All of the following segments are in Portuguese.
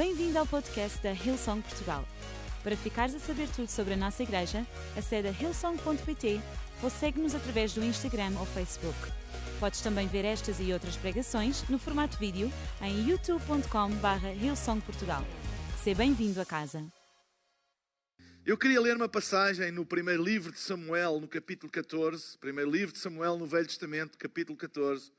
Bem-vindo ao podcast da Hillsong Portugal. Para ficares a saber tudo sobre a nossa igreja, acede a hillsong.pt ou segue-nos através do Instagram ou Facebook. Podes também ver estas e outras pregações no formato vídeo em youtube.com.br hillsongportugal. Seja bem-vindo a casa. Eu queria ler uma passagem no primeiro livro de Samuel, no capítulo 14. Primeiro livro de Samuel no Velho Testamento, capítulo 14.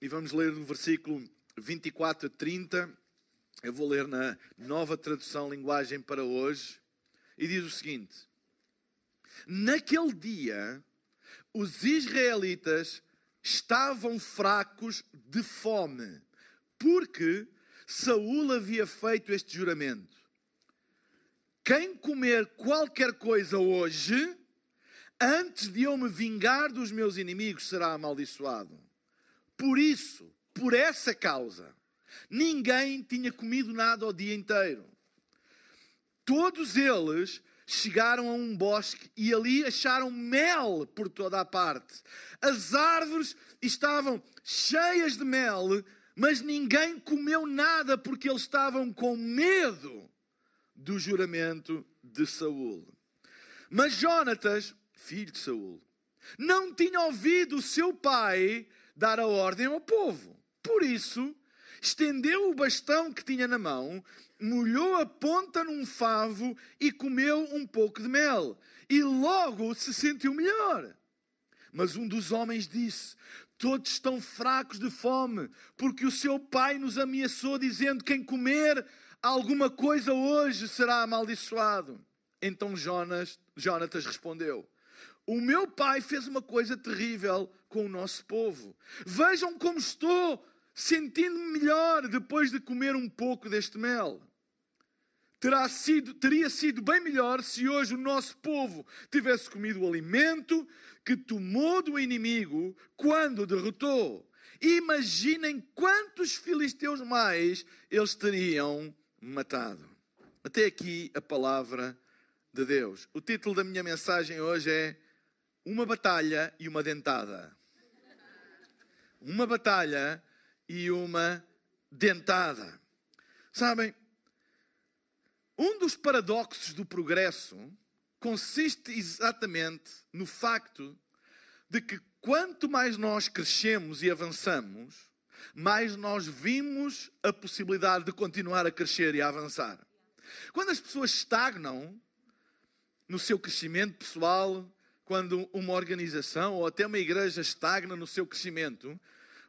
E vamos ler no versículo 24 a 30. Eu vou ler na nova tradução linguagem para hoje. E diz o seguinte: Naquele dia, os israelitas estavam fracos de fome, porque Saul havia feito este juramento: Quem comer qualquer coisa hoje, antes de eu me vingar dos meus inimigos, será amaldiçoado. Por isso, por essa causa, ninguém tinha comido nada o dia inteiro. Todos eles chegaram a um bosque e ali acharam mel por toda a parte. As árvores estavam cheias de mel, mas ninguém comeu nada porque eles estavam com medo do juramento de Saul. Mas Jonatas, filho de Saul, não tinha ouvido o seu pai dar a ordem ao povo. Por isso, estendeu o bastão que tinha na mão, molhou a ponta num favo e comeu um pouco de mel. E logo se sentiu melhor. Mas um dos homens disse: Todos estão fracos de fome, porque o seu pai nos ameaçou, dizendo: Quem comer alguma coisa hoje será amaldiçoado. Então Jonas, Jonatas respondeu: o meu pai fez uma coisa terrível com o nosso povo. Vejam como estou sentindo-me melhor depois de comer um pouco deste mel. Terá sido, teria sido bem melhor se hoje o nosso povo tivesse comido o alimento que tomou do inimigo quando derrotou. Imaginem quantos filisteus mais eles teriam matado. Até aqui a palavra de Deus. O título da minha mensagem hoje é uma batalha e uma dentada. Uma batalha e uma dentada. Sabem, um dos paradoxos do progresso consiste exatamente no facto de que quanto mais nós crescemos e avançamos, mais nós vimos a possibilidade de continuar a crescer e a avançar. Quando as pessoas estagnam no seu crescimento pessoal, quando uma organização ou até uma igreja estagna no seu crescimento,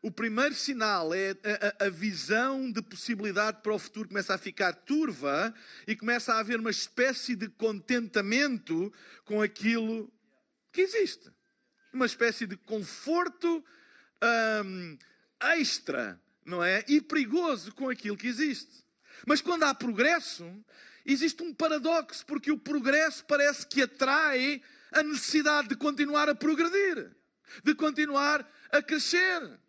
o primeiro sinal é a, a, visão de possibilidade para o futuro começa a ficar turva e começa a haver uma espécie de contentamento com aquilo que existe. Uma espécie de conforto hum, extra, não é? E perigoso com aquilo que existe. Mas quando há progresso, existe um paradoxo, porque o progresso parece que atrai a necessidade de continuar a progredir, de continuar a crescer.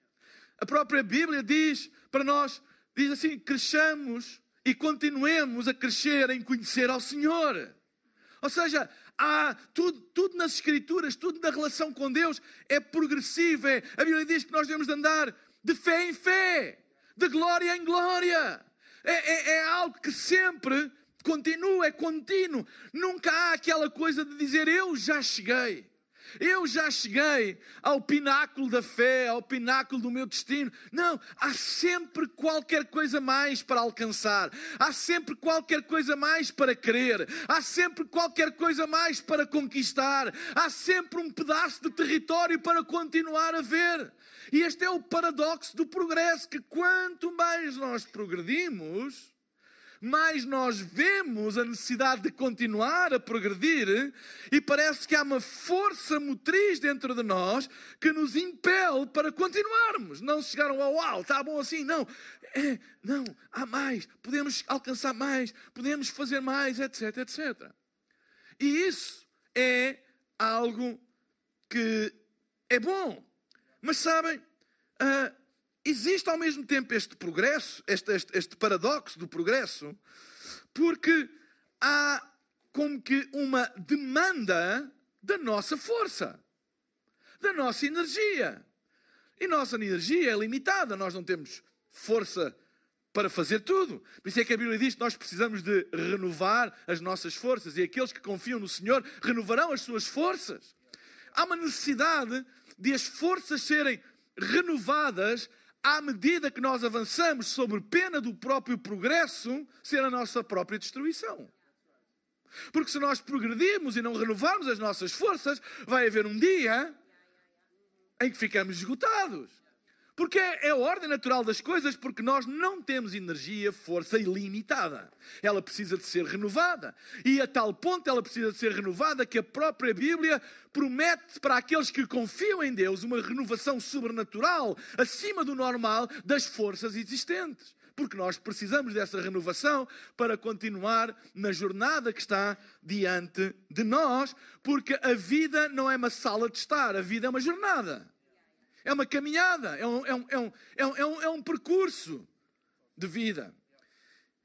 A própria Bíblia diz para nós, diz assim, cresçamos e continuemos a crescer em conhecer ao Senhor. Ou seja, há tudo, tudo nas Escrituras, tudo na relação com Deus é progressivo. É, a Bíblia diz que nós devemos de andar de fé em fé, de glória em glória. É, é, é algo que sempre continua, é contínuo. Nunca há aquela coisa de dizer eu já cheguei. Eu já cheguei ao pináculo da fé, ao pináculo do meu destino. Não, há sempre qualquer coisa mais para alcançar. Há sempre qualquer coisa mais para querer. Há sempre qualquer coisa mais para conquistar. Há sempre um pedaço de território para continuar a ver. E este é o paradoxo do progresso: que quanto mais nós progredimos, mais nós vemos a necessidade de continuar a progredir e parece que há uma força motriz dentro de nós que nos impele para continuarmos. Não chegaram ao uau, está bom assim, não. É, não, há mais, podemos alcançar mais, podemos fazer mais, etc, etc. E isso é algo que é bom. Mas sabem, uh, existe ao mesmo tempo este progresso, este, este, este paradoxo do progresso, porque há como que uma demanda da nossa força, da nossa energia. E nossa energia é limitada, nós não temos força para fazer tudo. Por isso é que a Bíblia diz que nós precisamos de renovar as nossas forças e aqueles que confiam no Senhor renovarão as suas forças. Há uma necessidade de as forças serem renovadas à medida que nós avançamos, sobre pena do próprio progresso ser a nossa própria destruição. Porque se nós progredirmos e não renovarmos as nossas forças, vai haver um dia em que ficamos esgotados. Porque é a ordem natural das coisas, porque nós não temos energia, força ilimitada. Ela precisa de ser renovada. E a tal ponto ela precisa de ser renovada que a própria Bíblia promete para aqueles que confiam em Deus uma renovação sobrenatural, acima do normal, das forças existentes. Porque nós precisamos dessa renovação para continuar na jornada que está diante de nós, porque a vida não é uma sala de estar, a vida é uma jornada. É uma caminhada, é um, é um, é um, é um, é um, é um percurso de vida.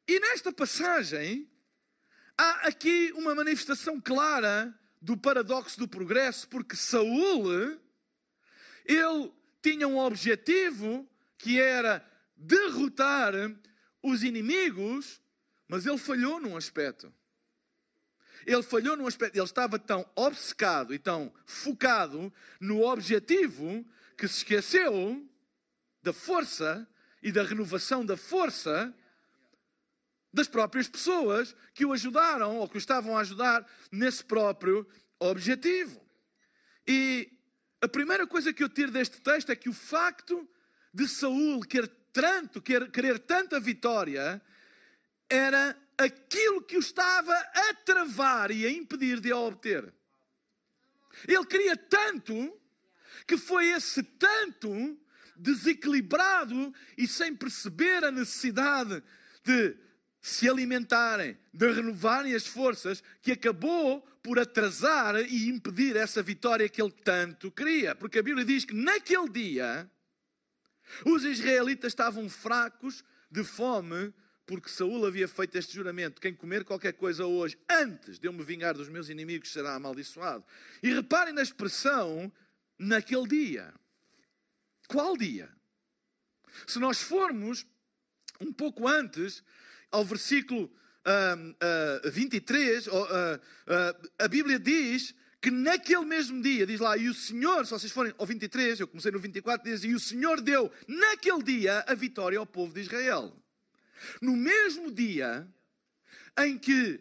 E nesta passagem, há aqui uma manifestação clara do paradoxo do progresso, porque Saul, ele tinha um objetivo que era derrotar os inimigos, mas ele falhou num aspecto. Ele falhou num aspecto, ele estava tão obcecado e tão focado no objetivo que se esqueceu da força e da renovação da força das próprias pessoas que o ajudaram ou que o estavam a ajudar nesse próprio objetivo. E a primeira coisa que eu tiro deste texto é que o facto de Saul querer tanto, querer tanta vitória, era aquilo que o estava a travar e a impedir de a obter. Ele queria tanto que foi esse tanto desequilibrado e sem perceber a necessidade de se alimentarem, de renovarem as forças, que acabou por atrasar e impedir essa vitória que ele tanto queria. Porque a Bíblia diz que naquele dia os israelitas estavam fracos de fome porque Saul havia feito este juramento: quem comer qualquer coisa hoje antes de eu me vingar dos meus inimigos será amaldiçoado. E reparem na expressão naquele dia. Qual dia? Se nós formos um pouco antes, ao versículo uh, uh, 23, uh, a Bíblia diz que naquele mesmo dia, diz lá, e o Senhor, se vocês forem ao 23, eu comecei no 24, diz, e o Senhor deu naquele dia a vitória ao povo de Israel. No mesmo dia em que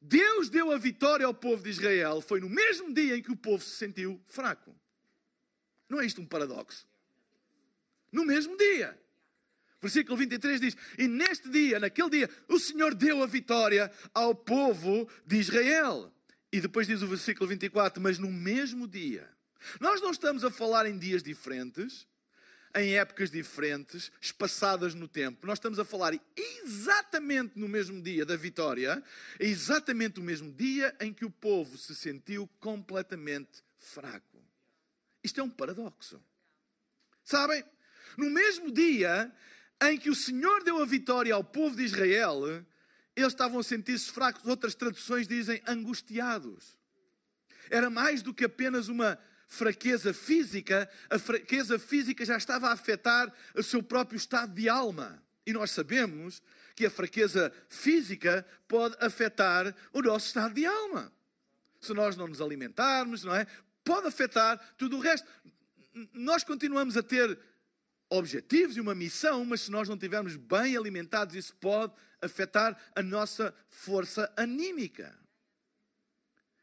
Deus deu a vitória ao povo de Israel, foi no mesmo dia em que o povo se sentiu fraco. Não é isto um paradoxo? No mesmo dia. Versículo 23 diz: E neste dia, naquele dia, o Senhor deu a vitória ao povo de Israel. E depois diz o versículo 24: Mas no mesmo dia. Nós não estamos a falar em dias diferentes, em épocas diferentes, espaçadas no tempo. Nós estamos a falar exatamente no mesmo dia da vitória, exatamente no mesmo dia em que o povo se sentiu completamente fraco. Isto é um paradoxo. Sabem? No mesmo dia em que o Senhor deu a vitória ao povo de Israel, eles estavam a sentir-se fracos. Outras traduções dizem angustiados. Era mais do que apenas uma fraqueza física, a fraqueza física já estava a afetar o seu próprio estado de alma. E nós sabemos que a fraqueza física pode afetar o nosso estado de alma. Se nós não nos alimentarmos, não é? Pode afetar tudo o resto. Nós continuamos a ter objetivos e uma missão, mas se nós não estivermos bem alimentados, isso pode afetar a nossa força anímica.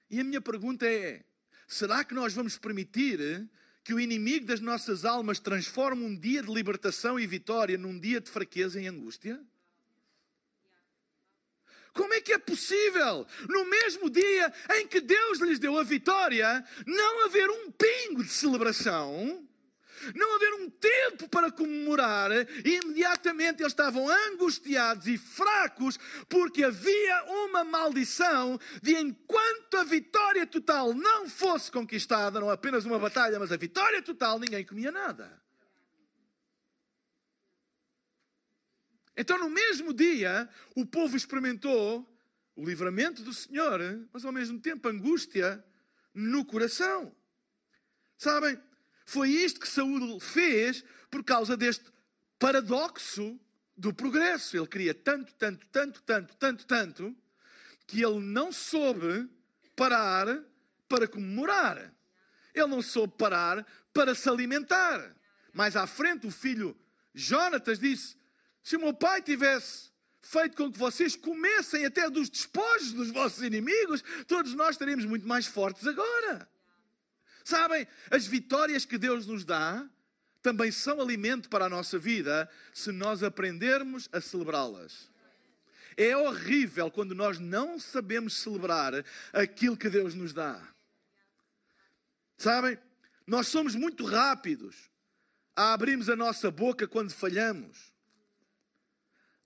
E a minha pergunta é: será que nós vamos permitir que o inimigo das nossas almas transforme um dia de libertação e vitória num dia de fraqueza e angústia? Como é que é possível, no mesmo dia em que Deus lhes deu a vitória, não haver um pingo de celebração, não haver um tempo para comemorar, e imediatamente eles estavam angustiados e fracos, porque havia uma maldição de enquanto a vitória total não fosse conquistada, não apenas uma batalha, mas a vitória total, ninguém comia nada. Então, no mesmo dia, o povo experimentou o livramento do Senhor, mas ao mesmo tempo angústia no coração. Sabem, foi isto que Saúl fez por causa deste paradoxo do progresso. Ele queria tanto, tanto, tanto, tanto, tanto, tanto, que ele não soube parar para comemorar. Ele não soube parar para se alimentar. Mais à frente, o filho Jonatas disse: Se o meu pai tivesse feito com que vocês comessem até dos despojos dos vossos inimigos, todos nós estaríamos muito mais fortes agora. Sabem, as vitórias que Deus nos dá também são alimento para a nossa vida se nós aprendermos a celebrá-las. É horrível quando nós não sabemos celebrar aquilo que Deus nos dá. Sabem, nós somos muito rápidos a abrirmos a nossa boca quando falhamos,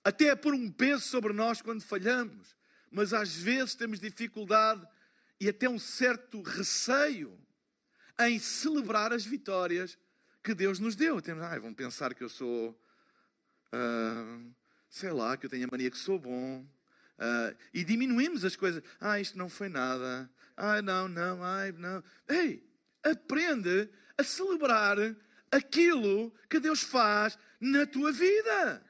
até a pôr um peso sobre nós quando falhamos, mas às vezes temos dificuldade e até um certo receio em celebrar as vitórias que Deus nos deu. Temos, vão pensar que eu sou, uh, sei lá, que eu tenho a mania que sou bom. Uh, e diminuímos as coisas. Ah, isto não foi nada. Ah, não, não, ai, não. Ei, aprende a celebrar aquilo que Deus faz na tua vida.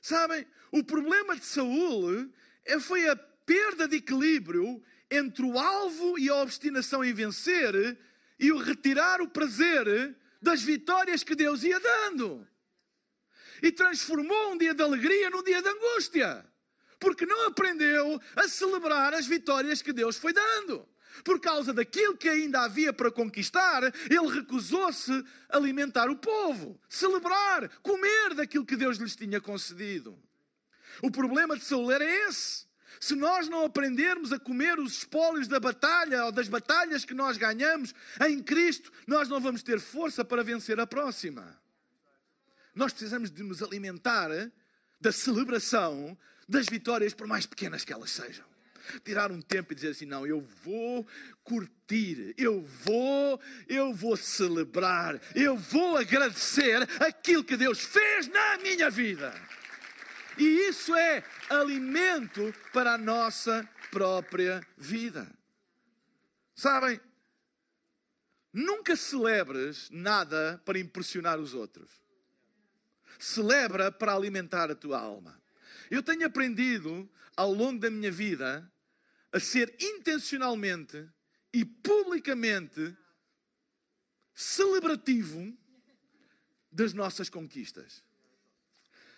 Sabem, o problema de Saul é, foi a perda de equilíbrio entre o alvo e a obstinação em vencer e o retirar o prazer das vitórias que Deus ia dando. E transformou um dia de alegria num dia de angústia, porque não aprendeu a celebrar as vitórias que Deus foi dando. Por causa daquilo que ainda havia para conquistar, ele recusou-se alimentar o povo, celebrar, comer daquilo que Deus lhes tinha concedido. O problema de Saul era esse. Se nós não aprendermos a comer os espólios da batalha ou das batalhas que nós ganhamos em Cristo, nós não vamos ter força para vencer a próxima. Nós precisamos de nos alimentar da celebração das vitórias, por mais pequenas que elas sejam tirar um tempo e dizer assim: não, eu vou curtir, eu vou, eu vou celebrar, eu vou agradecer aquilo que Deus fez na minha vida. E isso é alimento para a nossa própria vida. Sabem? Nunca celebres nada para impressionar os outros. Celebra para alimentar a tua alma. Eu tenho aprendido ao longo da minha vida a ser intencionalmente e publicamente celebrativo das nossas conquistas.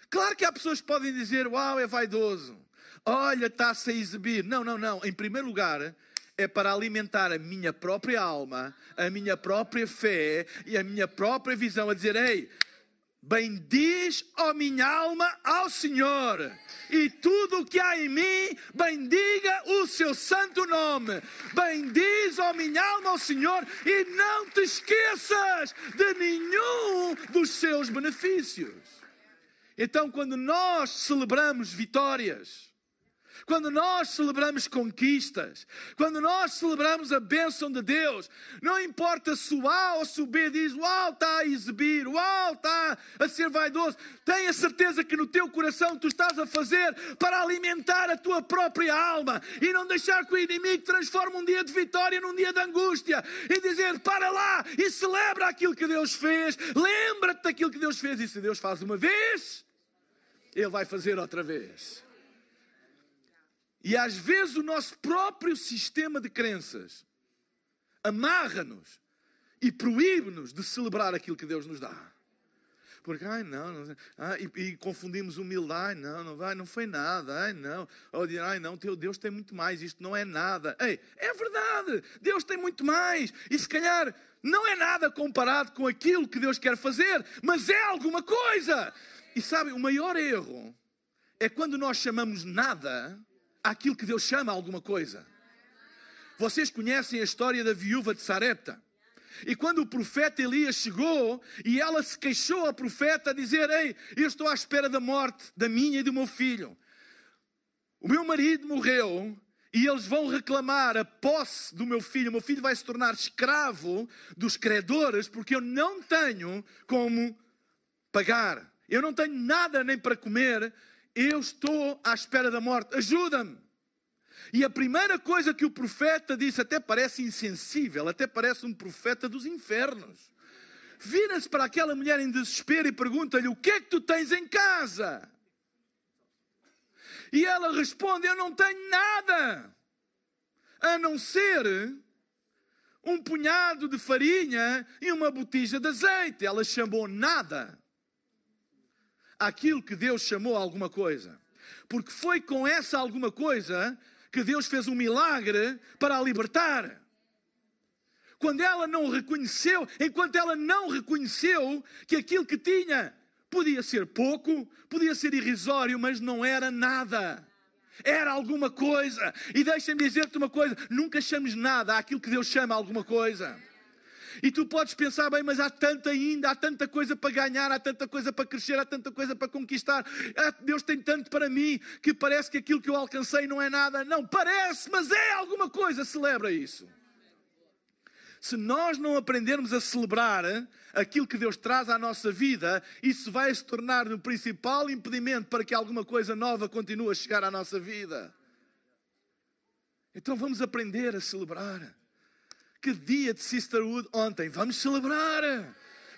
Claro que há pessoas que podem dizer: Uau, é vaidoso. Olha, está-se a exibir. Não, não, não. Em primeiro lugar, é para alimentar a minha própria alma, a minha própria fé e a minha própria visão, a dizer: Ei, Bendiz, ó minha alma, ao Senhor, e tudo o que há em mim, bendiga o seu santo nome. Bendiz, ó minha alma, ao Senhor, e não te esqueças de nenhum dos seus benefícios. Então, quando nós celebramos vitórias, quando nós celebramos conquistas, quando nós celebramos a bênção de Deus, não importa se o A ou se o B diz, uau, está a exibir, uau, está a ser vaidoso, tenha certeza que no teu coração tu estás a fazer para alimentar a tua própria alma e não deixar que o inimigo transforme um dia de vitória num dia de angústia e dizer, para lá e celebra aquilo que Deus fez, lembra-te daquilo que Deus fez e se Deus faz uma vez, Ele vai fazer outra vez. E às vezes o nosso próprio sistema de crenças amarra-nos e proíbe-nos de celebrar aquilo que Deus nos dá. Porque, ai não, não ah, e, e, confundimos humildade, ai não, não vai, não foi nada, ai não, ou dizer, ai não, teu Deus tem muito mais, isto não é nada. Ei, é verdade, Deus tem muito mais, e se calhar não é nada comparado com aquilo que Deus quer fazer, mas é alguma coisa. E sabem, o maior erro é quando nós chamamos nada aquilo que Deus chama alguma coisa. Vocês conhecem a história da viúva de Sarepta. E quando o profeta Elias chegou e ela se queixou ao profeta a dizer: Ei, eu estou à espera da morte da minha e do meu filho. O meu marido morreu e eles vão reclamar a posse do meu filho. O meu filho vai se tornar escravo dos credores porque eu não tenho como pagar. Eu não tenho nada nem para comer, eu estou à espera da morte, ajuda-me. E a primeira coisa que o profeta disse, até parece insensível, até parece um profeta dos infernos. vira-se para aquela mulher em desespero e pergunta-lhe: O que é que tu tens em casa? E ela responde: Eu não tenho nada, a não ser um punhado de farinha e uma botija de azeite. Ela chamou nada aquilo que Deus chamou alguma coisa. Porque foi com essa alguma coisa que Deus fez um milagre para a libertar. Quando ela não reconheceu, enquanto ela não reconheceu que aquilo que tinha podia ser pouco, podia ser irrisório, mas não era nada. Era alguma coisa. E deixa-me dizer-te uma coisa: nunca chames nada àquilo que Deus chama alguma coisa. E tu podes pensar, bem, mas há tanta ainda, há tanta coisa para ganhar, há tanta coisa para crescer, há tanta coisa para conquistar. Ah, Deus tem tanto para mim que parece que aquilo que eu alcancei não é nada. Não, parece, mas é alguma coisa. Celebra isso. Se nós não aprendermos a celebrar aquilo que Deus traz à nossa vida, isso vai se tornar o principal impedimento para que alguma coisa nova continue a chegar à nossa vida. Então vamos aprender a celebrar. Que dia de Sisterhood ontem. Vamos celebrar.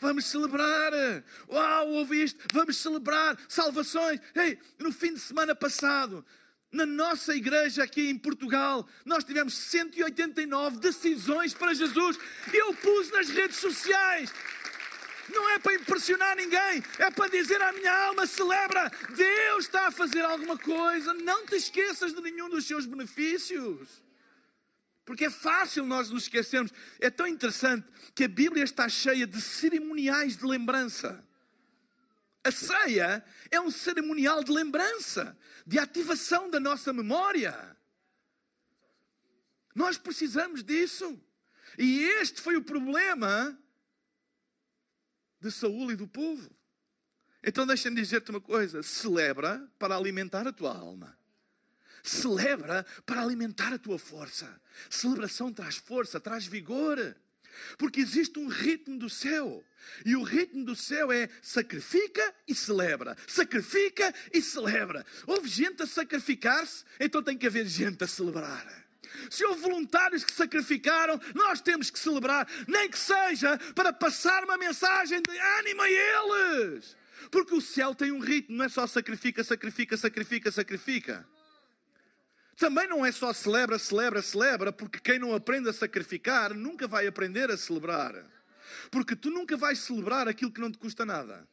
Vamos celebrar. Uau, ouvi isto. Vamos celebrar salvações. Ei, no fim de semana passado, na nossa igreja aqui em Portugal, nós tivemos 189 decisões para Jesus. Eu pus nas redes sociais. Não é para impressionar ninguém, é para dizer à minha alma: celebra, Deus está a fazer alguma coisa. Não te esqueças de nenhum dos seus benefícios. Porque é fácil nós nos esquecermos. É tão interessante que a Bíblia está cheia de cerimoniais de lembrança. A ceia é um cerimonial de lembrança, de ativação da nossa memória. Nós precisamos disso. E este foi o problema de Saúl e do povo. Então deixa-me dizer-te uma coisa: celebra para alimentar a tua alma. Celebra para alimentar a tua força. Celebração traz força, traz vigor. Porque existe um ritmo do céu. E o ritmo do céu é sacrifica e celebra. Sacrifica e celebra. Houve gente a sacrificar-se, então tem que haver gente a celebrar. Se houve voluntários que sacrificaram, nós temos que celebrar, nem que seja para passar uma mensagem de ânimo a eles. Porque o céu tem um ritmo, não é só sacrifica, sacrifica, sacrifica, sacrifica. Também não é só celebra, celebra, celebra, porque quem não aprende a sacrificar nunca vai aprender a celebrar. Porque tu nunca vais celebrar aquilo que não te custa nada.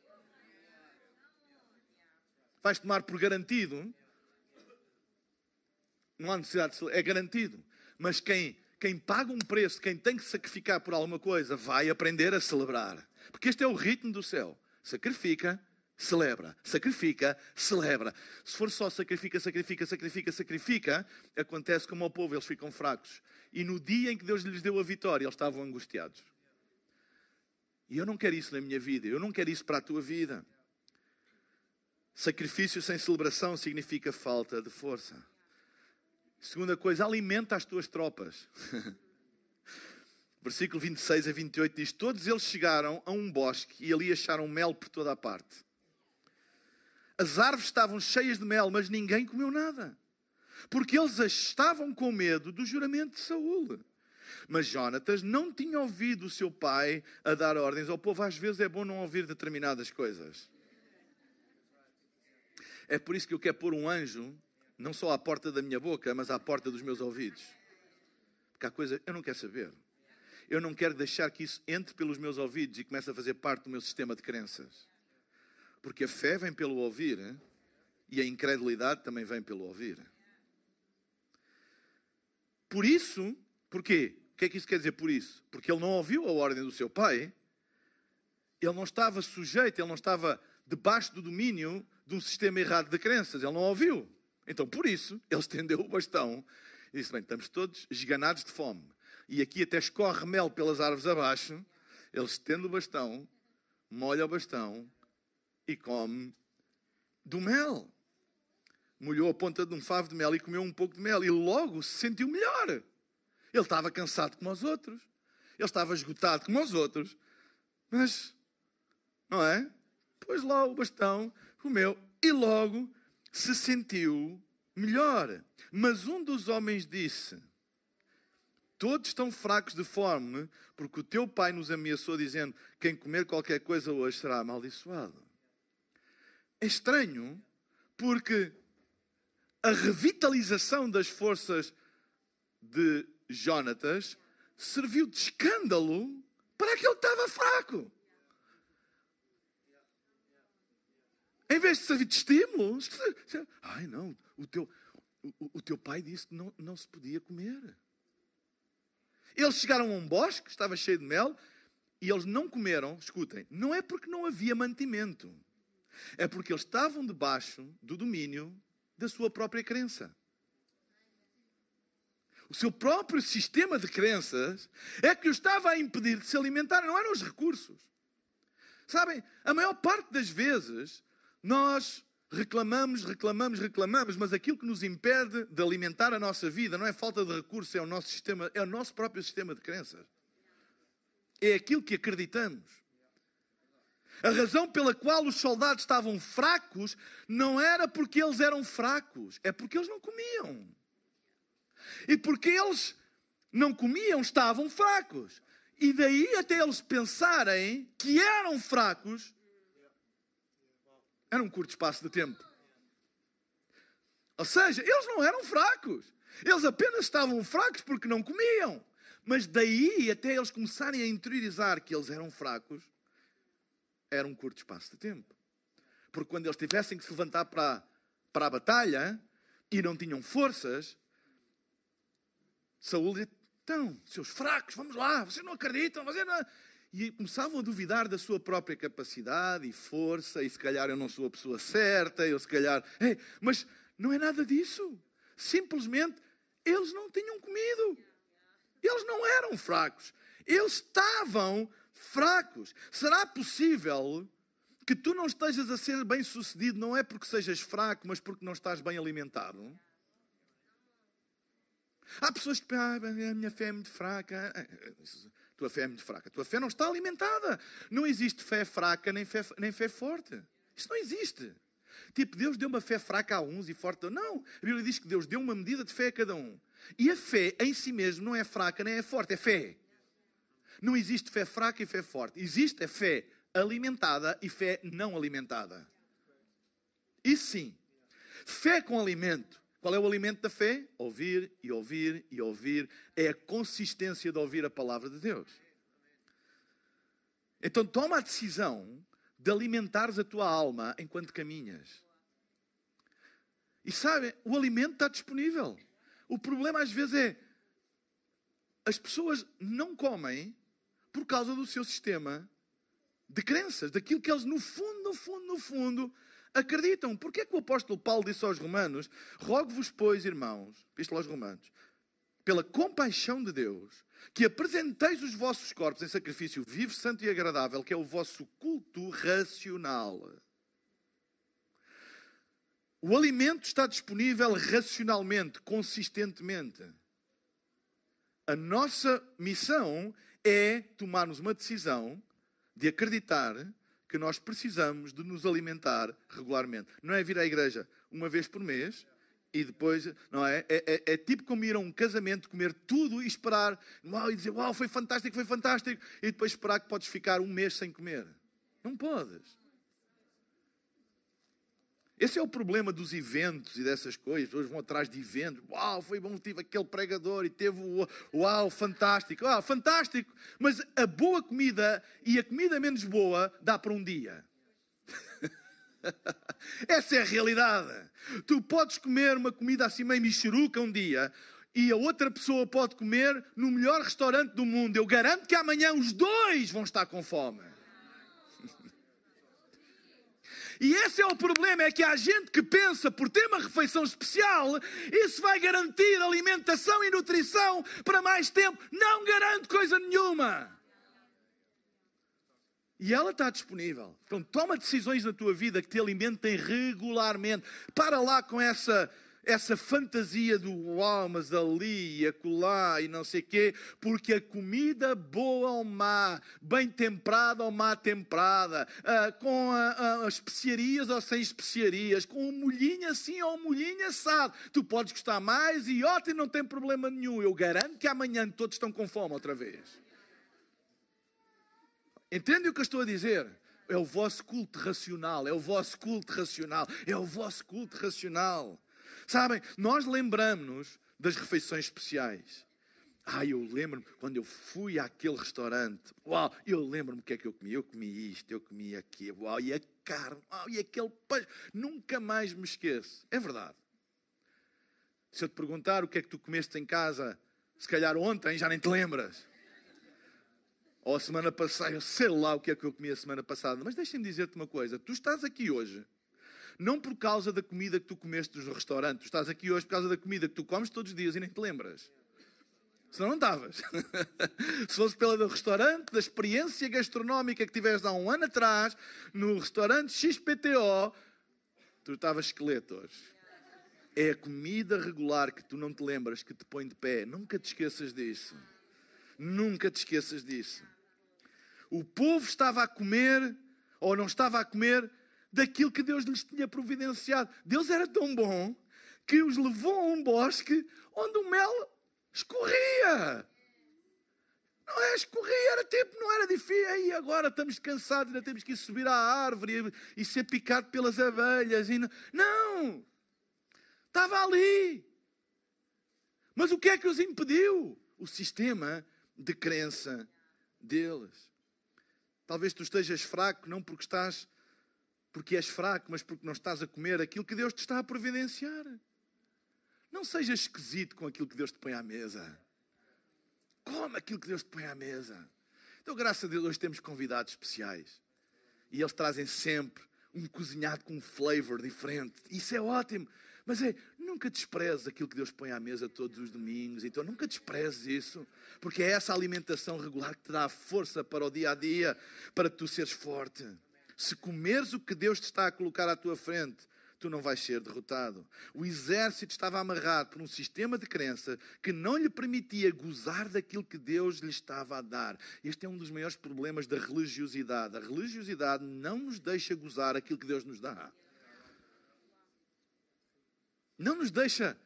Vais tomar por garantido. Não há necessidade de celebrar, é garantido. Mas quem, quem paga um preço, quem tem que sacrificar por alguma coisa, vai aprender a celebrar. Porque este é o ritmo do céu. Sacrifica, celebra. Sacrifica, celebra. Se for só sacrifica, sacrifica, sacrifica, sacrifica, acontece como ao povo, eles ficam fracos. E no dia em que Deus lhes deu a vitória, eles estavam angustiados. E eu não quero isso na minha vida, eu não quero isso para a tua vida. Sacrifício sem celebração significa falta de força. Segunda coisa, alimenta as tuas tropas. Versículo 26 a 28 diz: Todos eles chegaram a um bosque e ali acharam mel por toda a parte. As árvores estavam cheias de mel, mas ninguém comeu nada. Porque eles estavam com medo do juramento de Saul. Mas Jonatas não tinha ouvido o seu pai a dar ordens ao povo. Às vezes é bom não ouvir determinadas coisas. É por isso que eu quero pôr um anjo, não só à porta da minha boca, mas à porta dos meus ouvidos. Porque há coisa eu não quero saber. Eu não quero deixar que isso entre pelos meus ouvidos e comece a fazer parte do meu sistema de crenças. Porque a fé vem pelo ouvir e a incredulidade também vem pelo ouvir. Por isso, porquê? O que é que isso quer dizer por isso? Porque ele não ouviu a ordem do seu pai, ele não estava sujeito, ele não estava debaixo do domínio de um sistema errado de crenças, ele não ouviu. Então, por isso, ele estendeu o bastão e disse: Bem, estamos todos esganados de fome. E aqui até escorre mel pelas árvores abaixo. Ele estende o bastão, molha o bastão e come do mel. Molhou a ponta de um favo de mel e comeu um pouco de mel e logo se sentiu melhor. Ele estava cansado como os outros. Ele estava esgotado como os outros. Mas, não é? Pôs lá o bastão, comeu e logo se sentiu melhor. Mas um dos homens disse: Todos estão fracos de fome, porque o teu pai nos ameaçou, dizendo: Quem comer qualquer coisa hoje será amaldiçoado. É estranho, porque a revitalização das forças de Jonatas serviu de escândalo para que estava fraco. Em vez de servir de estímulo, ai não, o teu, o, o teu pai disse que não, não se podia comer. Eles chegaram a um bosque, estava cheio de mel, e eles não comeram, escutem, não é porque não havia mantimento, é porque eles estavam debaixo do domínio da sua própria crença. O seu próprio sistema de crenças é que o estava a impedir de se alimentar, não eram os recursos. Sabem, a maior parte das vezes nós reclamamos, reclamamos, reclamamos, mas aquilo que nos impede de alimentar a nossa vida não é falta de recursos, é o nosso sistema, é o nosso próprio sistema de crenças. É aquilo que acreditamos. A razão pela qual os soldados estavam fracos não era porque eles eram fracos, é porque eles não comiam. E porque eles não comiam, estavam fracos. E daí até eles pensarem que eram fracos, era um curto espaço de tempo. Ou seja, eles não eram fracos. Eles apenas estavam fracos porque não comiam. Mas daí até eles começarem a interiorizar que eles eram fracos, era um curto espaço de tempo. Porque quando eles tivessem que se levantar para, para a batalha e não tinham forças, Saúl dizia, então, seus fracos, vamos lá, vocês não acreditam, vocês não e começavam a duvidar da sua própria capacidade e força, e se calhar eu não sou a pessoa certa, eu se calhar. Mas não é nada disso. Simplesmente eles não tinham comido. Eles não eram fracos. Eles estavam fracos. Será possível que tu não estejas a ser bem sucedido, não é porque sejas fraco, mas porque não estás bem alimentado? Há pessoas que ah, a minha fé é muito fraca tua fé é muito fraca. A tua fé não está alimentada. Não existe fé fraca nem fé, nem fé forte. Isso não existe. Tipo, Deus deu uma fé fraca a uns e forte a Não. A Bíblia diz que Deus deu uma medida de fé a cada um. E a fé em si mesmo não é fraca nem é forte, é fé. Não existe fé fraca e fé forte. Existe a fé alimentada e fé não alimentada. Isso sim. Fé com alimento qual é o alimento da fé? Ouvir e ouvir e ouvir. É a consistência de ouvir a palavra de Deus. Então toma a decisão de alimentares a tua alma enquanto caminhas. E sabe, o alimento está disponível. O problema às vezes é as pessoas não comem por causa do seu sistema de crenças, daquilo que eles no fundo, no fundo, no fundo acreditam. Porquê é que o apóstolo Paulo disse aos romanos: Rogo-vos, pois, irmãos, isto aos romanos, pela compaixão de Deus, que apresenteis os vossos corpos em sacrifício vivo, santo e agradável, que é o vosso culto racional. O alimento está disponível racionalmente, consistentemente. A nossa missão é tomarmos uma decisão de acreditar que nós precisamos de nos alimentar regularmente. Não é vir à igreja uma vez por mês e depois, não é? É, é, é tipo como ir a um casamento, comer tudo e esperar, uau, e dizer, uau, foi fantástico, foi fantástico, e depois esperar que podes ficar um mês sem comer. Não podes. Esse é o problema dos eventos e dessas coisas. Hoje vão atrás de eventos. Uau, foi bom, tive aquele pregador e teve o. Uau, fantástico. Uau, fantástico. Mas a boa comida e a comida menos boa dá para um dia. Essa é a realidade. Tu podes comer uma comida assim meio michuruca um dia e a outra pessoa pode comer no melhor restaurante do mundo. Eu garanto que amanhã os dois vão estar com fome. E esse é o problema, é que há gente que pensa por ter uma refeição especial, isso vai garantir alimentação e nutrição para mais tempo. Não garante coisa nenhuma. E ela está disponível. Então toma decisões na tua vida que te alimentem regularmente. Para lá com essa essa fantasia do uau, mas ali e acolá e não sei quê, porque a comida boa ou má, bem temperada ou má temperada, uh, com a, a, as especiarias ou sem especiarias, com um molhinho assim ou um molhinho assado, tu podes gostar mais e ótimo, não tem problema nenhum. Eu garanto que amanhã todos estão com fome outra vez. Entende o que eu estou a dizer? É o vosso culto racional, é o vosso culto racional, é o vosso culto racional. Sabem, nós lembramos-nos das refeições especiais. Ah, eu lembro-me quando eu fui àquele restaurante. Uau, eu lembro-me o que é que eu comi. Eu comi isto, eu comi aquilo. Uau, e a carne, uau, e aquele peixe. Nunca mais me esqueço. É verdade. Se eu te perguntar o que é que tu comeste em casa, se calhar ontem já nem te lembras. Ou a semana passada, eu sei lá o que é que eu comi a semana passada. Mas deixa-me dizer-te uma coisa: tu estás aqui hoje não por causa da comida que tu comeste no restaurante. Tu estás aqui hoje por causa da comida que tu comes todos os dias e nem te lembras. Senão não estavas. Se fosse pela do restaurante, da experiência gastronómica que tiveste há um ano atrás, no restaurante XPTO, tu estavas esqueleto hoje. É a comida regular que tu não te lembras que te põe de pé. Nunca te esqueças disso. Nunca te esqueças disso. O povo estava a comer, ou não estava a comer, daquilo que Deus lhes tinha providenciado. Deus era tão bom que os levou a um bosque onde o mel escorria. Não é escorria, era tempo, não era difícil. E agora estamos cansados, ainda temos que ir subir à árvore e, e ser picado pelas abelhas. E não, não! Estava ali. Mas o que é que os impediu? O sistema de crença deles. Talvez tu estejas fraco, não porque estás porque és fraco, mas porque não estás a comer aquilo que Deus te está a providenciar. Não sejas esquisito com aquilo que Deus te põe à mesa. Come aquilo que Deus te põe à mesa. Então, graças a Deus, hoje temos convidados especiais. E eles trazem sempre um cozinhado com um flavor diferente. Isso é ótimo. Mas é, nunca desprezes aquilo que Deus põe à mesa todos os domingos. Então, nunca desprezes isso. Porque é essa alimentação regular que te dá a força para o dia a dia, para tu seres forte. Se comeres o que Deus te está a colocar à tua frente, tu não vais ser derrotado. O exército estava amarrado por um sistema de crença que não lhe permitia gozar daquilo que Deus lhe estava a dar. Este é um dos maiores problemas da religiosidade. A religiosidade não nos deixa gozar aquilo que Deus nos dá. Não nos deixa.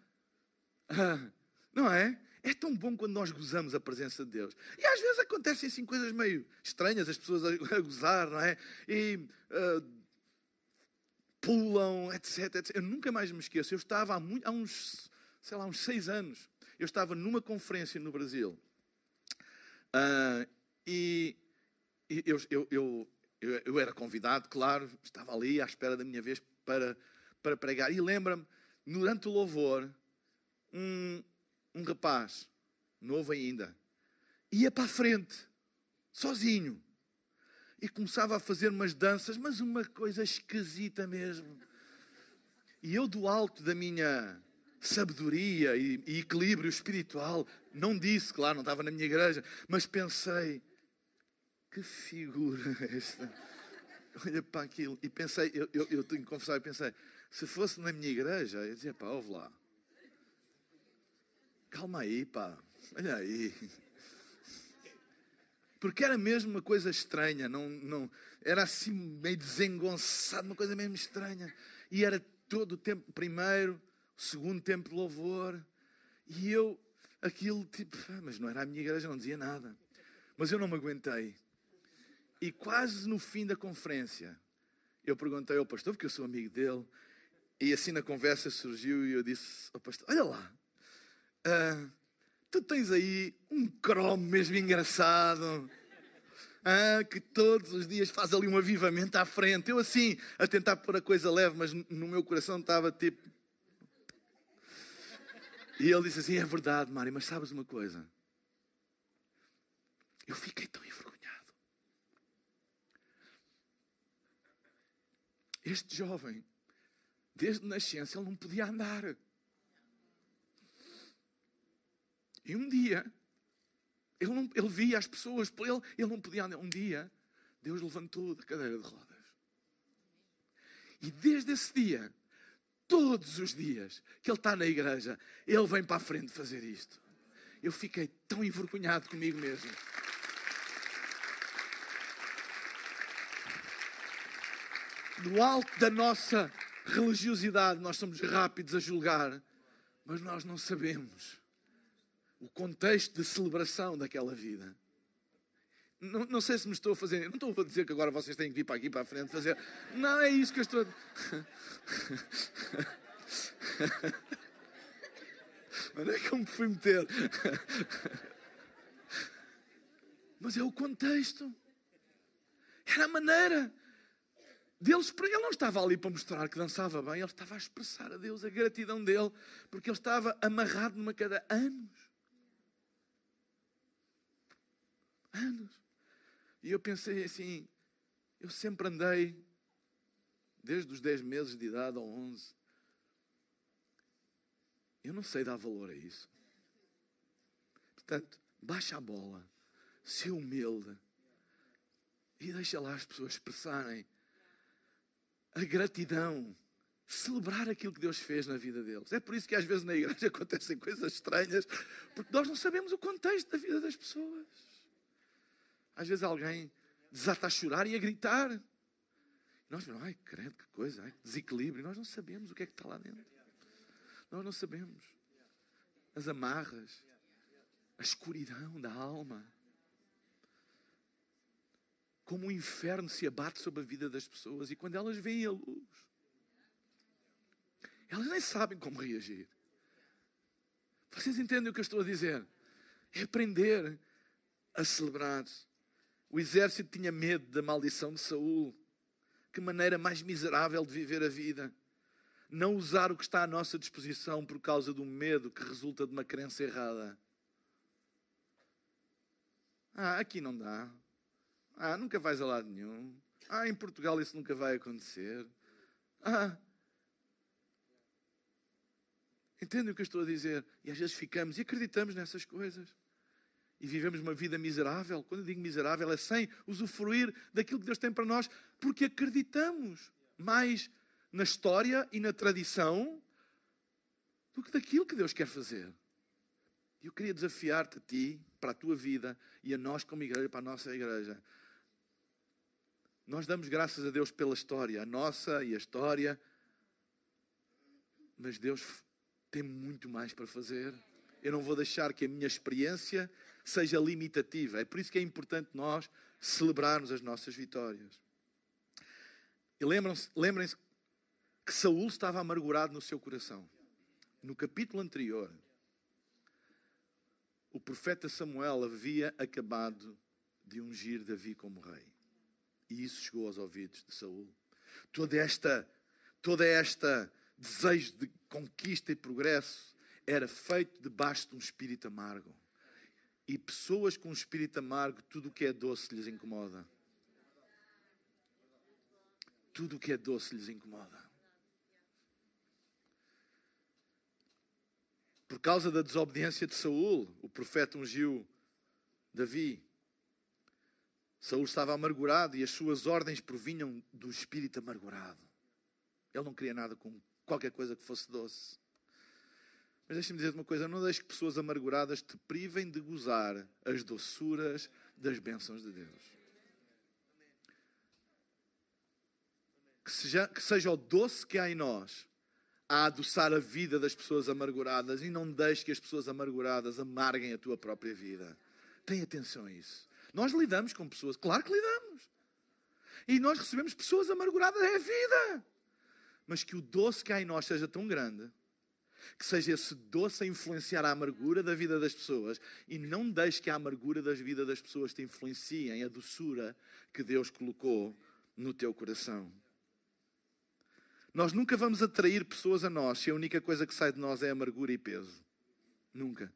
Não é? É tão bom quando nós gozamos a presença de Deus. E às vezes acontecem assim coisas meio estranhas, as pessoas a, gozar, não é? E uh, pulam, etc, etc, Eu nunca mais me esqueço. Eu estava há, muito, há uns, sei lá, uns seis anos. Eu estava numa conferência no Brasil. Uh, e, e eu, eu, eu, eu, era convidado, claro, estava ali à espera da minha vez para, para pregar. E lembra-me, durante o louvor, um, um rapaz, novo ainda, ia para a frente, sozinho, e começava a fazer umas danças, mas uma coisa esquisita mesmo. E eu, do alto da minha sabedoria e, e equilíbrio espiritual, não disse, claro, não estava na minha igreja, mas pensei, que figura esta. Olha para aquilo. E pensei, eu, eu, eu tenho que confessar, pensei, se fosse na minha igreja, eu dizia, pá, ouve lá. Calma aí, pá. Olha aí. Porque era mesmo uma coisa estranha, não, não, era assim meio desengonçado, uma coisa mesmo estranha. E era todo o tempo, primeiro, segundo tempo de louvor. E eu, aquilo tipo, ah, mas não era a minha igreja, não dizia nada. Mas eu não me aguentei. E quase no fim da conferência, eu perguntei ao pastor, porque eu sou amigo dele, e assim na conversa surgiu e eu disse ao pastor: Olha lá, ah, tu tens aí um cromo mesmo engraçado. Ah, que todos os dias faz ali um avivamento à frente. Eu assim, a tentar pôr a coisa leve, mas no meu coração estava tipo. E ele disse assim: É verdade, Mário, mas sabes uma coisa? Eu fiquei tão envergonhado. Este jovem, desde nascença, ele não podia andar. E um dia, ele, não, ele via as pessoas ele, ele não podia andar. Um dia, Deus levantou da cadeira de rodas. E desde esse dia, todos os dias que ele está na igreja, ele vem para a frente fazer isto. Eu fiquei tão envergonhado comigo mesmo. No alto da nossa religiosidade, nós somos rápidos a julgar, mas nós não sabemos o contexto de celebração daquela vida. Não, não, sei se me estou a fazer. Não estou a dizer que agora vocês têm que vir para aqui para a frente fazer. Não é isso que eu estou a. Não é como fui meter. Mas é o contexto. Era a maneira deles. Ele não estava ali para mostrar que dançava bem, ele estava a expressar a Deus a gratidão dele, porque ele estava amarrado numa cadeira anos. Anos. E eu pensei assim, eu sempre andei, desde os 10 meses de idade ou 11, eu não sei dar valor a isso. Portanto, baixa a bola, se humilde e deixa lá as pessoas expressarem a gratidão, celebrar aquilo que Deus fez na vida deles. É por isso que às vezes na igreja acontecem coisas estranhas, porque nós não sabemos o contexto da vida das pessoas. Às vezes alguém desata a chorar e a gritar. E nós ai, credo, que coisa, ai, desequilíbrio. nós não sabemos o que é que está lá dentro. Nós não sabemos. As amarras, a escuridão da alma. Como o inferno se abate sobre a vida das pessoas e quando elas veem a luz, elas nem sabem como reagir. Vocês entendem o que eu estou a dizer? É aprender a celebrar o exército tinha medo da maldição de Saul. Que maneira mais miserável de viver a vida. Não usar o que está à nossa disposição por causa do medo que resulta de uma crença errada. Ah, aqui não dá. Ah, nunca vais a lado nenhum. Ah, em Portugal isso nunca vai acontecer. Ah. Entendem o que eu estou a dizer? E às vezes ficamos e acreditamos nessas coisas e vivemos uma vida miserável. Quando eu digo miserável, é sem usufruir daquilo que Deus tem para nós, porque acreditamos mais na história e na tradição do que daquilo que Deus quer fazer. E eu queria desafiar-te a ti, para a tua vida e a nós como igreja, para a nossa igreja. Nós damos graças a Deus pela história, a nossa e a história, mas Deus tem muito mais para fazer. Eu não vou deixar que a minha experiência seja limitativa. É por isso que é importante nós celebrarmos as nossas vitórias. E lembrem-se lembrem que Saul estava amargurado no seu coração. No capítulo anterior, o profeta Samuel havia acabado de ungir Davi como rei. E isso chegou aos ouvidos de Saul. Toda esta, toda esta desejo de conquista e progresso era feito debaixo de um espírito amargo. E pessoas com um espírito amargo, tudo o que é doce lhes incomoda. Tudo o que é doce lhes incomoda. Por causa da desobediência de Saul, o profeta ungiu Davi. Saul estava amargurado e as suas ordens provinham do espírito amargurado. Ele não queria nada com qualquer coisa que fosse doce. Mas deixa-me dizer uma coisa: não deixe que pessoas amarguradas te privem de gozar as doçuras das bênçãos de Deus. Que seja, que seja o doce que há em nós a adoçar a vida das pessoas amarguradas e não deixe que as pessoas amarguradas amarguem a tua própria vida. Tenha atenção a isso. Nós lidamos com pessoas, claro que lidamos. E nós recebemos pessoas amarguradas, é a vida. Mas que o doce que há em nós seja tão grande que seja esse doce a influenciar a amargura da vida das pessoas e não deixe que a amargura da vida das pessoas te influenciem a doçura que Deus colocou no teu coração. Nós nunca vamos atrair pessoas a nós se a única coisa que sai de nós é amargura e peso. Nunca.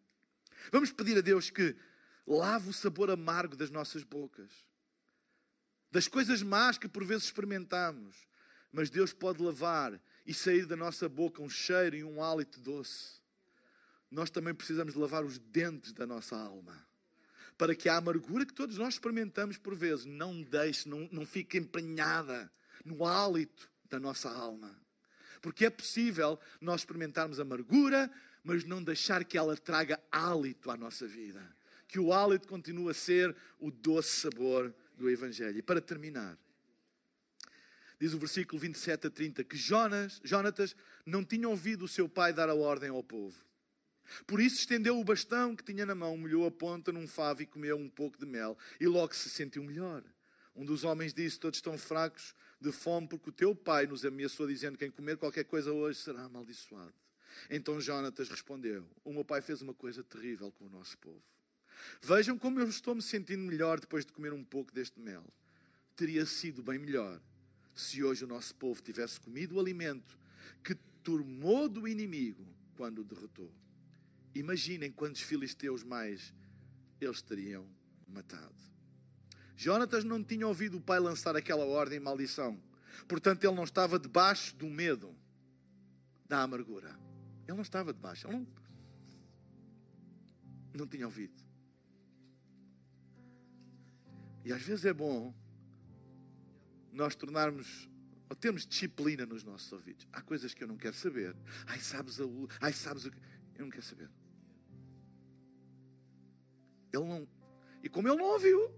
Vamos pedir a Deus que lave o sabor amargo das nossas bocas, das coisas más que por vezes experimentamos, mas Deus pode lavar e sair da nossa boca um cheiro e um hálito doce, nós também precisamos lavar os dentes da nossa alma. Para que a amargura que todos nós experimentamos por vezes não deixe, não, não fique empenhada no hálito da nossa alma. Porque é possível nós experimentarmos amargura, mas não deixar que ela traga hálito à nossa vida. Que o hálito continue a ser o doce sabor do Evangelho. E para terminar, diz o versículo 27 a 30 que Jonas, Jonatas não tinha ouvido o seu pai dar a ordem ao povo. Por isso estendeu o bastão que tinha na mão, molhou a ponta num favo e comeu um pouco de mel, e logo se sentiu melhor. Um dos homens disse: Todos estão fracos de fome, porque o teu pai nos ameaçou, dizendo: Quem comer qualquer coisa hoje será amaldiçoado. Então Jonatas respondeu: O meu pai fez uma coisa terrível com o nosso povo. Vejam como eu estou me sentindo melhor depois de comer um pouco deste mel. Teria sido bem melhor se hoje o nosso povo tivesse comido o alimento que turmou do inimigo quando o derrotou. Imaginem quantos filisteus mais eles teriam matado. Jonatas não tinha ouvido o pai lançar aquela ordem e maldição. Portanto, ele não estava debaixo do medo, da amargura. Ele não estava debaixo. Ele não, não tinha ouvido. E às vezes é bom nós tornarmos ou termos disciplina nos nossos ouvidos. Há coisas que eu não quero saber. Ai, sabes, a, ai, sabes o que. Eu não quero saber. Ele não. E como ele não ouviu,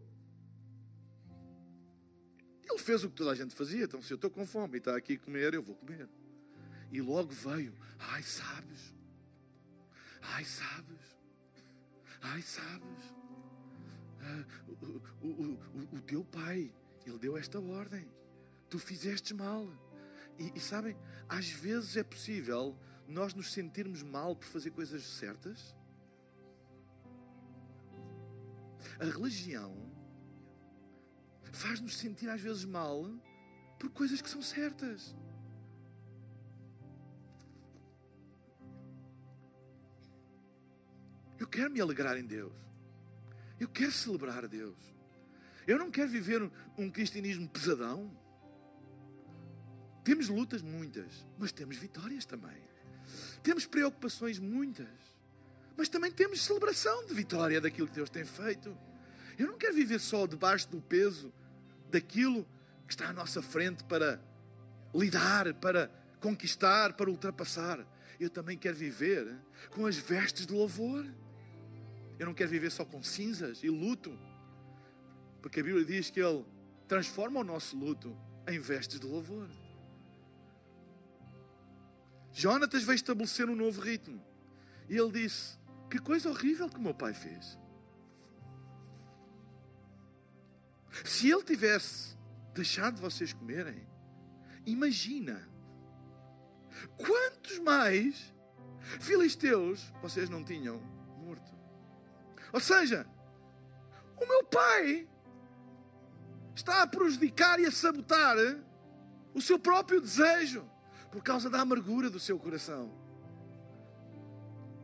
ele fez o que toda a gente fazia. Então, se eu estou com fome e está aqui a comer, eu vou comer. E logo veio: Ai, sabes? Ai, sabes? Ai, sabes? Ah, o, o, o, o, teu pai, ele deu esta ordem. Tu fizeste mal. E, e sabem, às vezes é possível nós nos sentirmos mal por fazer coisas certas A religião faz-nos sentir às vezes mal por coisas que são certas. Eu quero me alegrar em Deus. Eu quero celebrar Deus. Eu não quero viver um cristianismo pesadão. Temos lutas muitas, mas temos vitórias também. Temos preocupações muitas, mas também temos celebração de vitória daquilo que Deus tem feito. Eu não quero viver só debaixo do peso daquilo que está à nossa frente para lidar, para conquistar, para ultrapassar. Eu também quero viver com as vestes de louvor. Eu não quero viver só com cinzas e luto, porque a Bíblia diz que Ele transforma o nosso luto em vestes de louvor. Jonatas veio estabelecer um novo ritmo. E ele disse: Que coisa horrível que meu pai fez. Se ele tivesse deixado vocês comerem, imagina quantos mais filisteus vocês não tinham morto. Ou seja, o meu pai está a prejudicar e a sabotar o seu próprio desejo por causa da amargura do seu coração.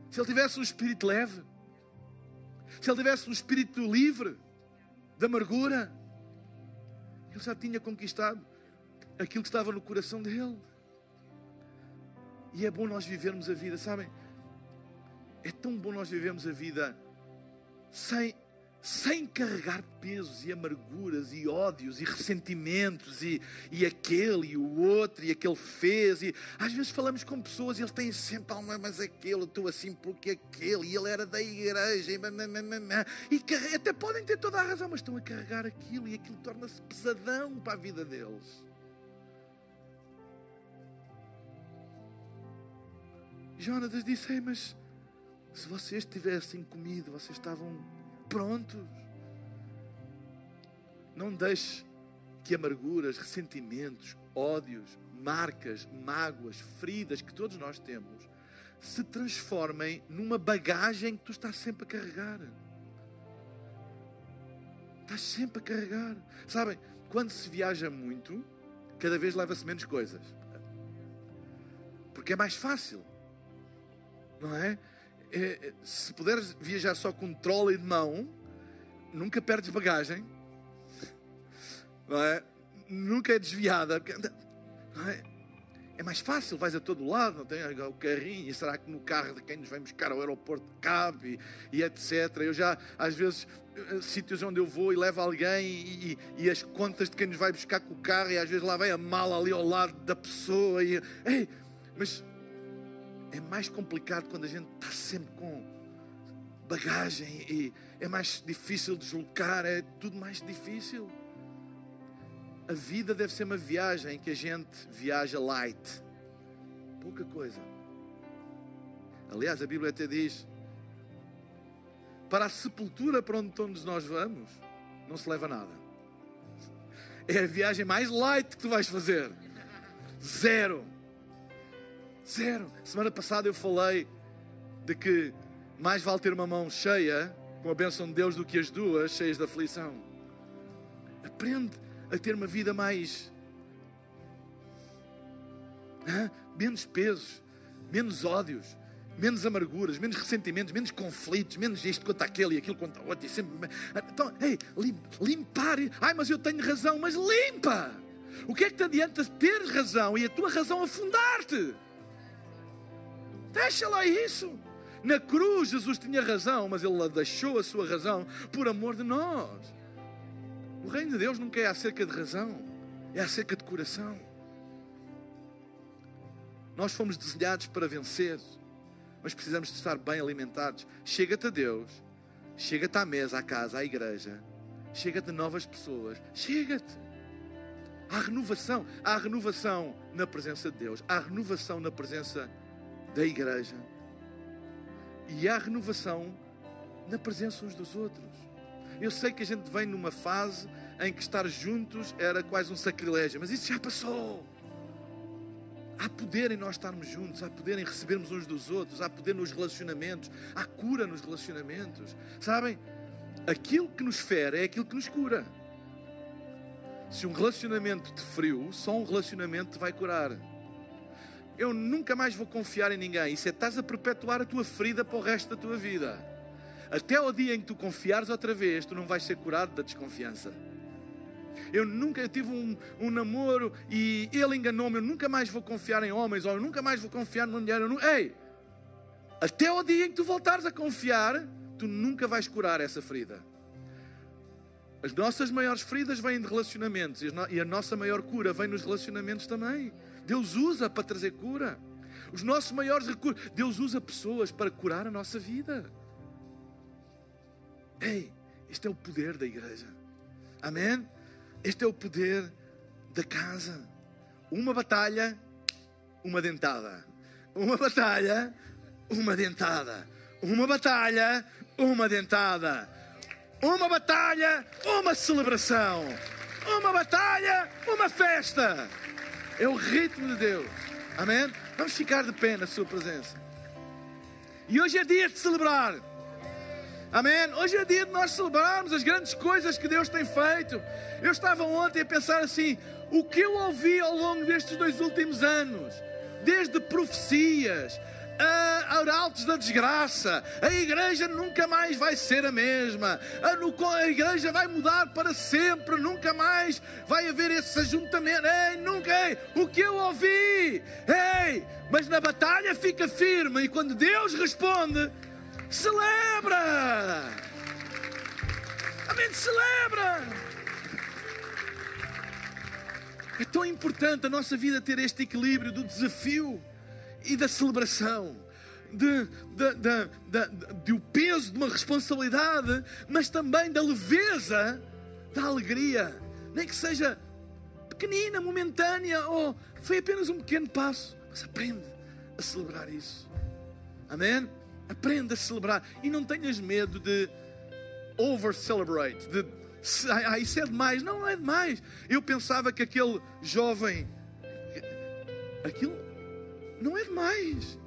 Se ele tivesse um espírito leve, se ele tivesse um espírito livre da amargura, ele já tinha conquistado aquilo que estava no coração dele. E é bom nós vivermos a vida, sabem? É tão bom nós vivermos a vida sem, sem carregar pesos e amarguras e ódios e ressentimentos e, e aquele e o outro e aquele fez. E às vezes falamos com pessoas e eles têm sempre alma, mas aquele, estou assim porque aquele, e ele era da igreja e, e até podem ter toda a razão, mas estão a carregar aquilo e aquilo torna-se pesadão para a vida deles. Jonatas disse: Ei, mas se vocês tivessem comido, vocês estavam prontos. Não deixe que amarguras, ressentimentos, ódios, marcas, mágoas, feridas que todos nós temos se transformem numa bagagem que tu estás sempre a carregar. Estás sempre a carregar. Sabem, quando se viaja muito, cada vez leva-se menos coisas. Porque é mais fácil. Não é? É, é, se puderes viajar só com trolley de mão, nunca perdes bagagem, é? Nunca é desviada, é? é? mais fácil, vais a todo lado, não tem o carrinho, e será que no carro de quem nos vem buscar ao aeroporto cabe e, e etc. Eu já, às vezes, eh, sítios onde eu vou e levo alguém e, e, e, as contas de quem nos vai buscar com o carro, e às vezes lá vem a mala ali ao lado da pessoa, e ei, Mas é mais complicado quando a gente está sempre com bagagem e é mais difícil deslocar, é tudo mais difícil. A vida deve ser uma viagem em que a gente viaja light, pouca coisa. Aliás, a Bíblia até diz: para a sepultura para onde todos nós vamos, não se leva nada. É a viagem mais light que tu vais fazer. Zero. Zero. Semana passada eu falei de que mais vale ter uma mão cheia com a bênção de Deus do que as duas cheias de aflição. Aprende a ter uma vida mais. Hã? menos pesos, menos ódios, menos amarguras, menos ressentimentos, menos conflitos, menos isto quanto aquele e aquilo quanto outro. E sempre... Então, ei, limpar. Ai, mas eu tenho razão, mas limpa. O que é que te adianta ter razão e a tua razão afundar-te? Deixa lá isso. Na cruz, Jesus tinha razão, mas Ele deixou a sua razão por amor de nós. O reino de Deus nunca é acerca de razão, é acerca de coração. Nós fomos desenhados para vencer mas precisamos de estar bem alimentados. Chega-te a Deus, chega-te à mesa, à casa, à igreja, chega-te a novas pessoas, chega-te. Há renovação, há renovação na presença de Deus, há renovação na presença da igreja e há renovação na presença uns dos outros. Eu sei que a gente vem numa fase em que estar juntos era quase um sacrilégio, mas isso já passou. Há poder em nós estarmos juntos, há poder em recebermos uns dos outros, há poder nos relacionamentos, há cura nos relacionamentos. Sabem? Aquilo que nos fere é aquilo que nos cura. Se um relacionamento te feriu, só um relacionamento te vai curar. Eu nunca mais vou confiar em ninguém. Isso é estás a perpetuar a tua ferida para o resto da tua vida. Até o dia em que tu confiares outra vez, tu não vais ser curado da desconfiança. Eu nunca tive um, um namoro e ele enganou-me. Eu nunca mais vou confiar em homens, ou eu nunca mais vou confiar numa mulher. Eu Ei, até o dia em que tu voltares a confiar, tu nunca vais curar essa ferida. As nossas maiores feridas vêm de relacionamentos e a nossa maior cura vem nos relacionamentos também. Deus usa para trazer cura. Os nossos maiores recursos, Deus usa pessoas para curar a nossa vida. Ei, este é o poder da igreja. Amém? Este é o poder da casa. Uma batalha, uma dentada. Uma batalha, uma dentada. Uma batalha, uma dentada. Uma batalha, uma celebração. Uma batalha, uma festa. É o ritmo de Deus. Amém? Vamos ficar de pé na Sua presença. E hoje é dia de celebrar. Amém? Hoje é dia de nós celebrarmos as grandes coisas que Deus tem feito. Eu estava ontem a pensar assim: o que eu ouvi ao longo destes dois últimos anos, desde profecias, a arautos da desgraça. A igreja nunca mais vai ser a mesma. A, a, igreja vai mudar para sempre. Nunca mais vai haver esse ajuntamento. Ei, nunca. Ei, o que eu ouvi. Ei, mas na batalha fica firme. E quando Deus responde, Celebra! Amém, celebra! É tão importante a nossa vida ter este equilíbrio do desafio e da celebração, de, de, de, de, o peso de uma responsabilidade, mas também da leveza, da alegria, nem que seja pequenina, momentânea, ou foi apenas um pequeno passo, mas aprende a celebrar isso. Amém? Aprenda a celebrar. E não tenhas medo de over-celebrate. De, ah, isso é demais. Não, não é demais. Eu pensava que aquele jovem. Aquilo não é demais.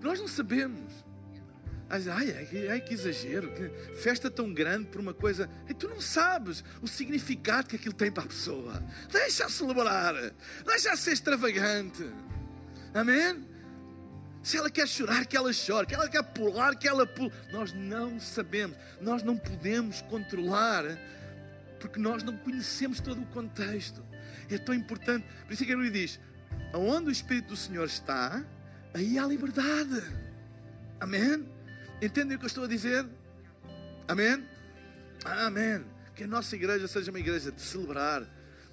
Nós não sabemos. Ai, ai, ai, que exagero, que festa tão grande por uma coisa. E tu não sabes o significado que aquilo tem para a pessoa. Deixa-a celebrar, deixa-a ser extravagante. Amém? Se ela quer chorar, que ela chore. Que ela quer pular, que ela pule. Nós não sabemos. Nós não podemos controlar. Porque nós não conhecemos todo o contexto. É tão importante. Por isso é que ele diz: Aonde o Espírito do Senhor está, aí há liberdade. Amém? Entendem o que eu estou a dizer? Amém? Amém. Que a nossa igreja seja uma igreja de celebrar.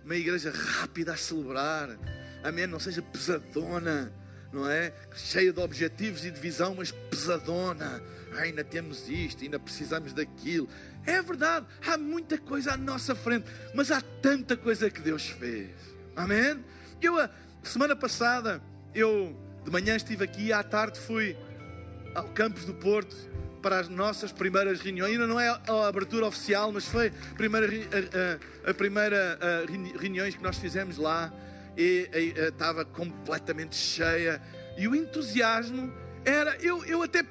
Uma igreja rápida a celebrar amém, não seja pesadona, não é? Cheia de objetivos e de visão, mas pesadona. Ai, ainda temos isto, ainda precisamos daquilo. É verdade, há muita coisa à nossa frente, mas há tanta coisa que Deus fez. Amém? Eu, semana passada, eu de manhã estive aqui e à tarde fui ao Campos do Porto para as nossas primeiras reuniões. Ainda não é a abertura oficial, mas foi a primeira, a, a, a primeira a, reuniões que nós fizemos lá e, e, estava completamente cheia e o entusiasmo era. Eu, eu até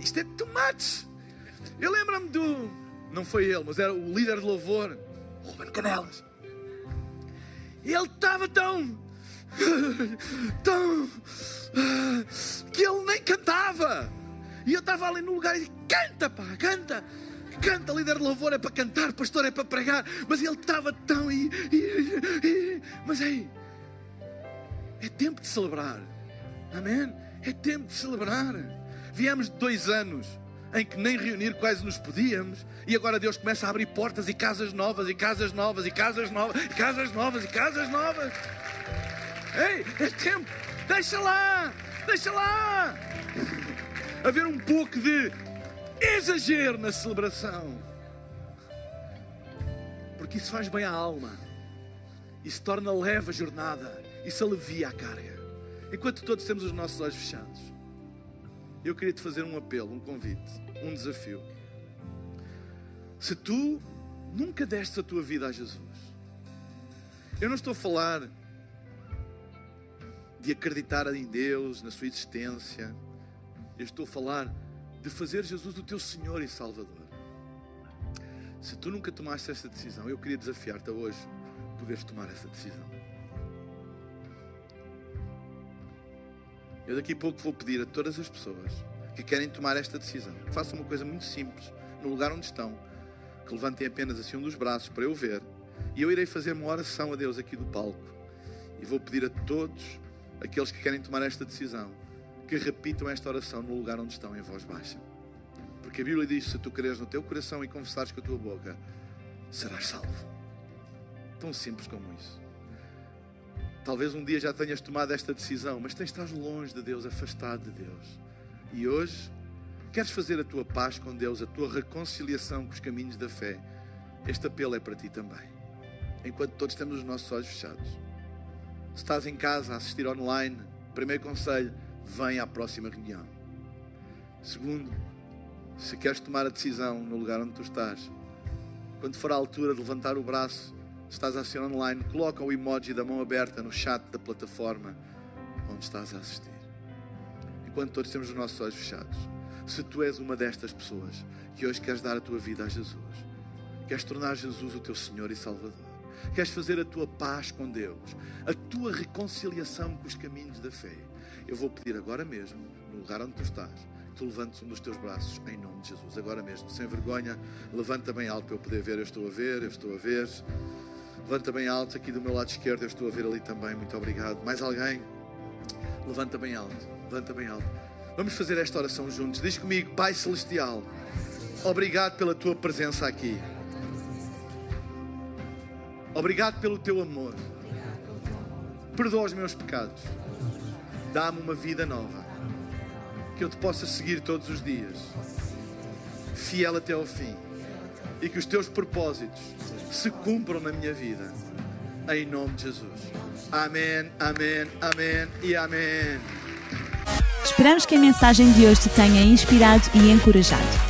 isto é tomates. Eu lembro-me do. Não foi ele, mas era o líder de louvor, Ruben Canelas. Ele estava tão. Tão. que ele nem cantava. E eu estava ali no lugar e canta, pá, canta. Canta, líder de louvor é para cantar, pastor é para pregar. Mas ele estava tão. E, e, e, mas aí, é tempo de celebrar. Amém? É tempo de celebrar. Viemos de dois anos em que nem reunir quase nos podíamos, e agora Deus começa a abrir portas e casas novas, e casas novas, e casas novas, e casas novas, e casas novas. Ei, é tempo, deixa lá, deixa lá. Haver um pouco de exagero na celebração, porque isso faz bem à alma, isso torna leve a jornada, isso alivia a carga. Enquanto todos temos os nossos olhos fechados, eu queria te fazer um apelo, um convite, um desafio. Se tu nunca destes a tua vida a Jesus, eu não estou a falar de acreditar em Deus, na sua existência, eu estou a falar de fazer Jesus o teu Senhor e Salvador. Se tu nunca tomaste esta decisão, eu queria desafiar-te a hoje poderes tomar essa decisão. Eu daqui a pouco vou pedir a todas as pessoas que querem tomar esta decisão que façam uma coisa muito simples, no lugar onde estão, que levantem apenas assim um dos braços para eu ver, e eu irei fazer uma oração a Deus aqui do palco. E vou pedir a todos aqueles que querem tomar esta decisão que repitam esta oração no lugar onde estão, em voz baixa. Porque a Bíblia diz: se tu creres no teu coração e confessares com a tua boca, serás salvo. Tão simples como isso. Talvez um dia já tenhas tomado esta decisão, mas tens estás longe de Deus, afastado de Deus. E hoje queres fazer a tua paz com Deus, a tua reconciliação com os caminhos da fé. Este apelo é para ti também. Enquanto todos temos os nossos olhos fechados. Se estás em casa a assistir online, primeiro conselho, vem à próxima reunião. Segundo, se queres tomar a decisão no lugar onde tu estás, quando for a altura de levantar o braço se estás a assistir online, coloca o emoji da mão aberta no chat da plataforma onde estás a assistir. Enquanto todos temos os nossos olhos fechados, se tu és uma destas pessoas que hoje queres dar a tua vida a Jesus, queres tornar Jesus o teu Senhor e Salvador, queres fazer a tua paz com Deus, a tua reconciliação com os caminhos da fé, eu vou pedir agora mesmo, no lugar onde tu estás, que tu levantes um dos teus braços em nome de Jesus, agora mesmo, sem vergonha, levanta bem alto para eu poder ver. Eu estou a ver, eu estou a ver. Levanta bem alto, aqui do meu lado esquerdo, eu estou a ver ali também, muito obrigado. Mais alguém? Levanta bem alto, levanta bem alto. Vamos fazer esta oração juntos. Diz comigo, Pai Celestial, obrigado pela tua presença aqui. Obrigado pelo teu amor. Perdoa os meus pecados. Dá-me uma vida nova. Que eu te possa seguir todos os dias. Fiel até ao fim. E que os teus propósitos se cumpram na minha vida. Em nome de Jesus. Amém, amém, amém e amém. Esperamos que a mensagem de hoje te tenha inspirado e encorajado.